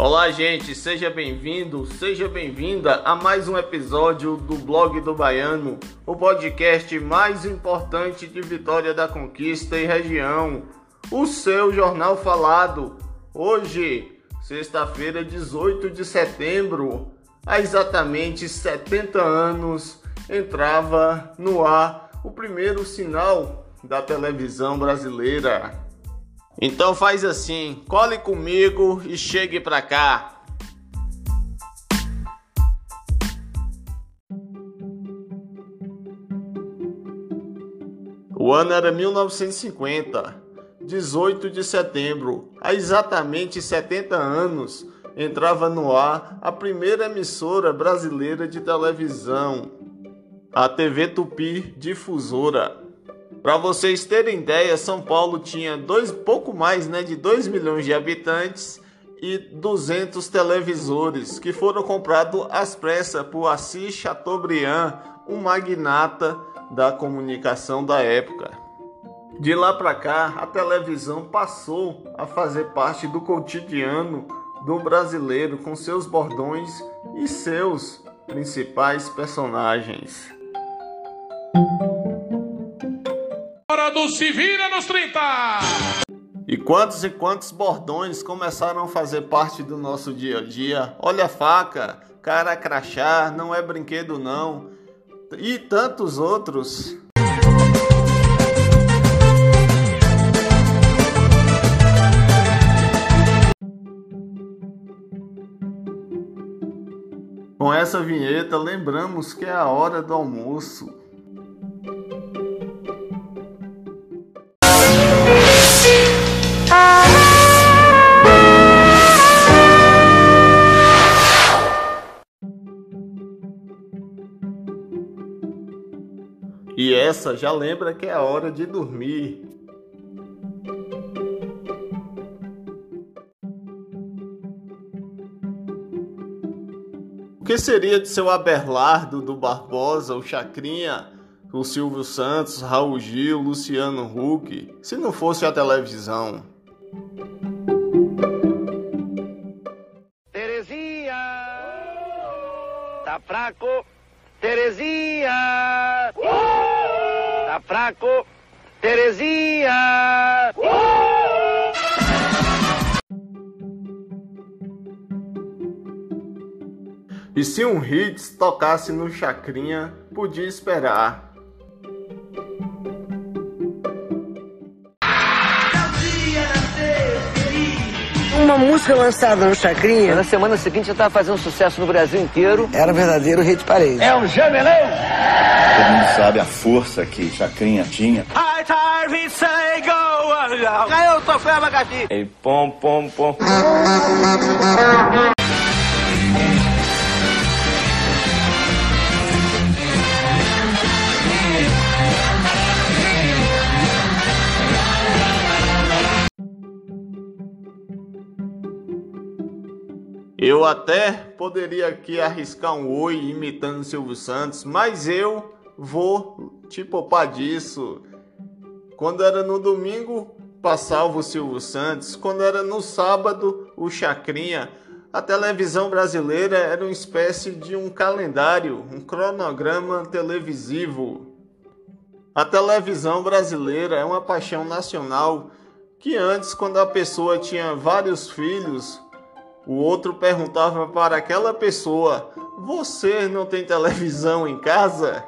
Olá, gente, seja bem-vindo, seja bem-vinda a mais um episódio do Blog do Baiano, o podcast mais importante de Vitória da Conquista e região, o seu jornal falado. Hoje, sexta-feira, 18 de setembro, há exatamente 70 anos, entrava no ar o primeiro sinal da televisão brasileira. Então faz assim, cole comigo e chegue pra cá. O ano era 1950, 18 de setembro, há exatamente 70 anos, entrava no ar a primeira emissora brasileira de televisão, a TV Tupi Difusora. Para vocês terem ideia, São Paulo tinha dois, pouco mais né, de 2 milhões de habitantes e 200 televisores que foram comprados às pressas por Assis Chateaubriand, um magnata da comunicação da época. De lá para cá, a televisão passou a fazer parte do cotidiano do brasileiro com seus bordões e seus principais personagens. Hora do Se Vira nos 30! E quantos e quantos bordões começaram a fazer parte do nosso dia a dia? Olha a faca, cara crachá, não é brinquedo não. E tantos outros. Com essa vinheta, lembramos que é a hora do almoço. E essa já lembra que é a hora de dormir. O que seria de seu Aberlardo, do Barbosa, o Chacrinha, o Silvio Santos, Raul Gil, Luciano Huck, se não fosse a televisão? Terezinha, tá fraco, Terezinha, tá fraco, Terezinha. E se um hits tocasse no Chacrinha, podia esperar. Uma música lançada no Chacrinha Na semana seguinte já estava fazendo sucesso no Brasil inteiro. era um verdadeiro hit parede. É o Jamelão. Todo mundo sabe a força que Chacrinha tinha. Ganhou o troféu abacaxi. E pom, pom, pom. Eu até poderia aqui arriscar um oi imitando Silvio Santos, mas eu vou te poupar disso. Quando era no domingo, passava o Silvio Santos. Quando era no sábado, o Chacrinha. A televisão brasileira era uma espécie de um calendário, um cronograma televisivo. A televisão brasileira é uma paixão nacional que antes, quando a pessoa tinha vários filhos, o outro perguntava para aquela pessoa: Você não tem televisão em casa?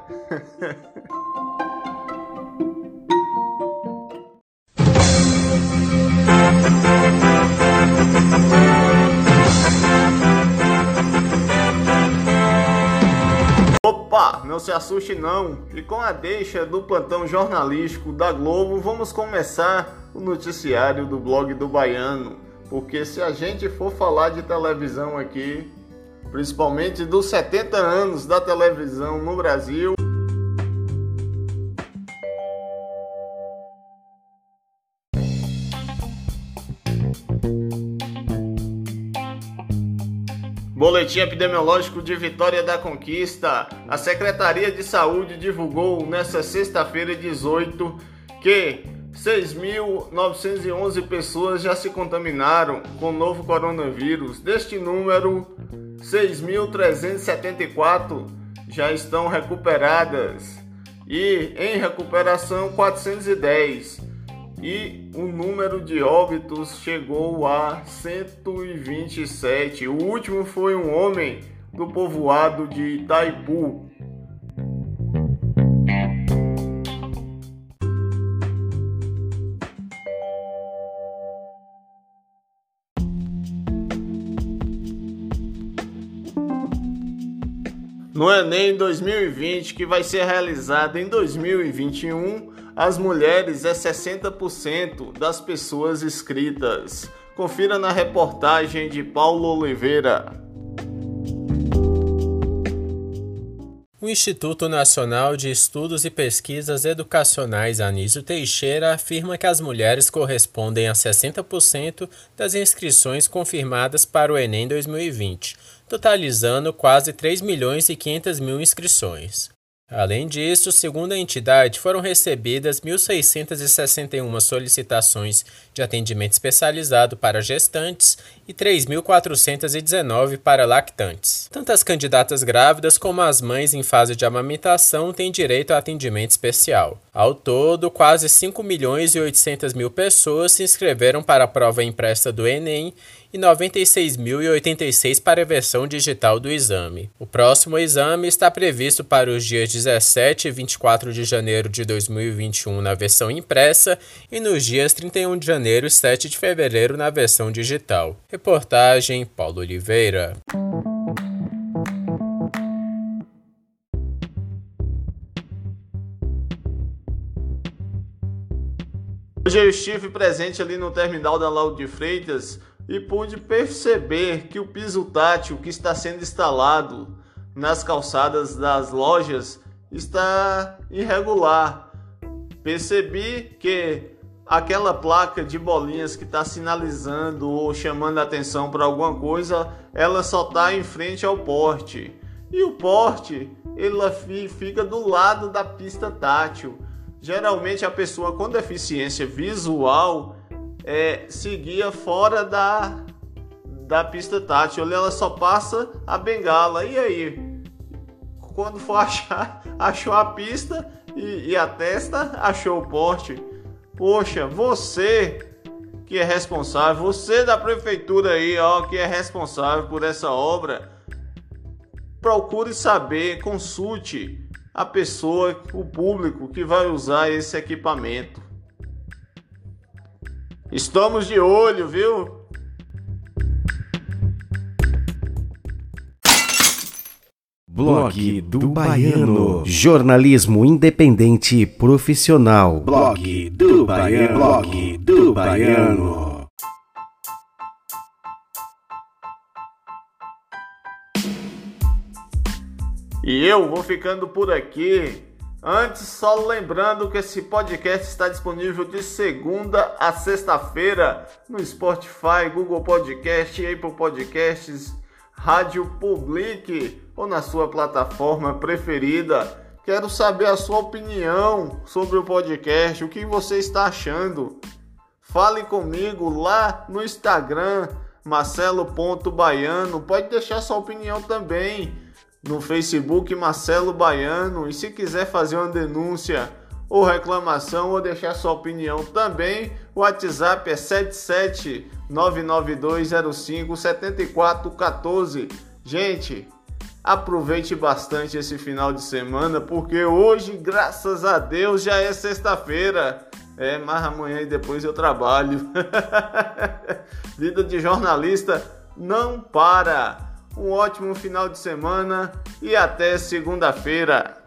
Opa, não se assuste não. E com a deixa do plantão jornalístico da Globo, vamos começar o noticiário do blog do Baiano. Porque se a gente for falar de televisão aqui, principalmente dos 70 anos da televisão no Brasil, Boletim epidemiológico de Vitória da Conquista. A Secretaria de Saúde divulgou nesta sexta-feira 18 que 6.911 pessoas já se contaminaram com o novo coronavírus. Deste número, 6.374 já estão recuperadas e em recuperação 410. E o número de óbitos chegou a 127. O último foi um homem do povoado de Itaipu, No Enem 2020, que vai ser realizado em 2021, as mulheres é 60% das pessoas inscritas. Confira na reportagem de Paulo Oliveira. Instituto Nacional de Estudos e Pesquisas Educacionais Anísio Teixeira afirma que as mulheres correspondem a 60% das inscrições confirmadas para o Enem 2020 totalizando quase 3 milhões e 500 mil inscrições. Além disso, segundo a entidade, foram recebidas 1.661 solicitações de atendimento especializado para gestantes e 3.419 para lactantes. Tanto as candidatas grávidas como as mães em fase de amamentação têm direito a atendimento especial. Ao todo, quase 5 milhões e 800 mil pessoas se inscreveram para a prova impressa do Enem e 96.086 para a versão digital do exame. O próximo exame está previsto para os dias 17 e 24 de janeiro de 2021 na versão impressa e nos dias 31 de janeiro e 7 de fevereiro na versão digital. Reportagem Paulo Oliveira. Hoje eu estive presente ali no terminal da Lauro de Freitas e pude perceber que o piso tátil que está sendo instalado nas calçadas das lojas está irregular. Percebi que aquela placa de bolinhas que está sinalizando ou chamando atenção para alguma coisa, ela só está em frente ao porte. E o porte, ele fica do lado da pista tátil. Geralmente a pessoa com deficiência visual é, seguia fora da, da pista tátil. Ela só passa a bengala. E aí? Quando for achar, achou a pista e, e a testa, achou o porte. Poxa, você que é responsável, você da prefeitura aí, ó, que é responsável por essa obra, procure saber, consulte a pessoa, o público que vai usar esse equipamento. Estamos de olho, viu? Blog do Baiano. Jornalismo independente profissional. Blog do Baiano. Blog do Baiano. E eu vou ficando por aqui. Antes, só lembrando que esse podcast está disponível de segunda a sexta-feira no Spotify, Google Podcast, Apple Podcasts, Rádio Public ou na sua plataforma preferida. Quero saber a sua opinião sobre o podcast, o que você está achando. Fale comigo lá no Instagram, marcelo.baiano. Pode deixar sua opinião também no Facebook Marcelo Baiano. E se quiser fazer uma denúncia ou reclamação ou deixar sua opinião também, o WhatsApp é 77992057414. Gente, aproveite bastante esse final de semana, porque hoje, graças a Deus, já é sexta-feira. É, mas amanhã e depois eu trabalho. Vida de jornalista não para um ótimo final de semana e até segunda-feira.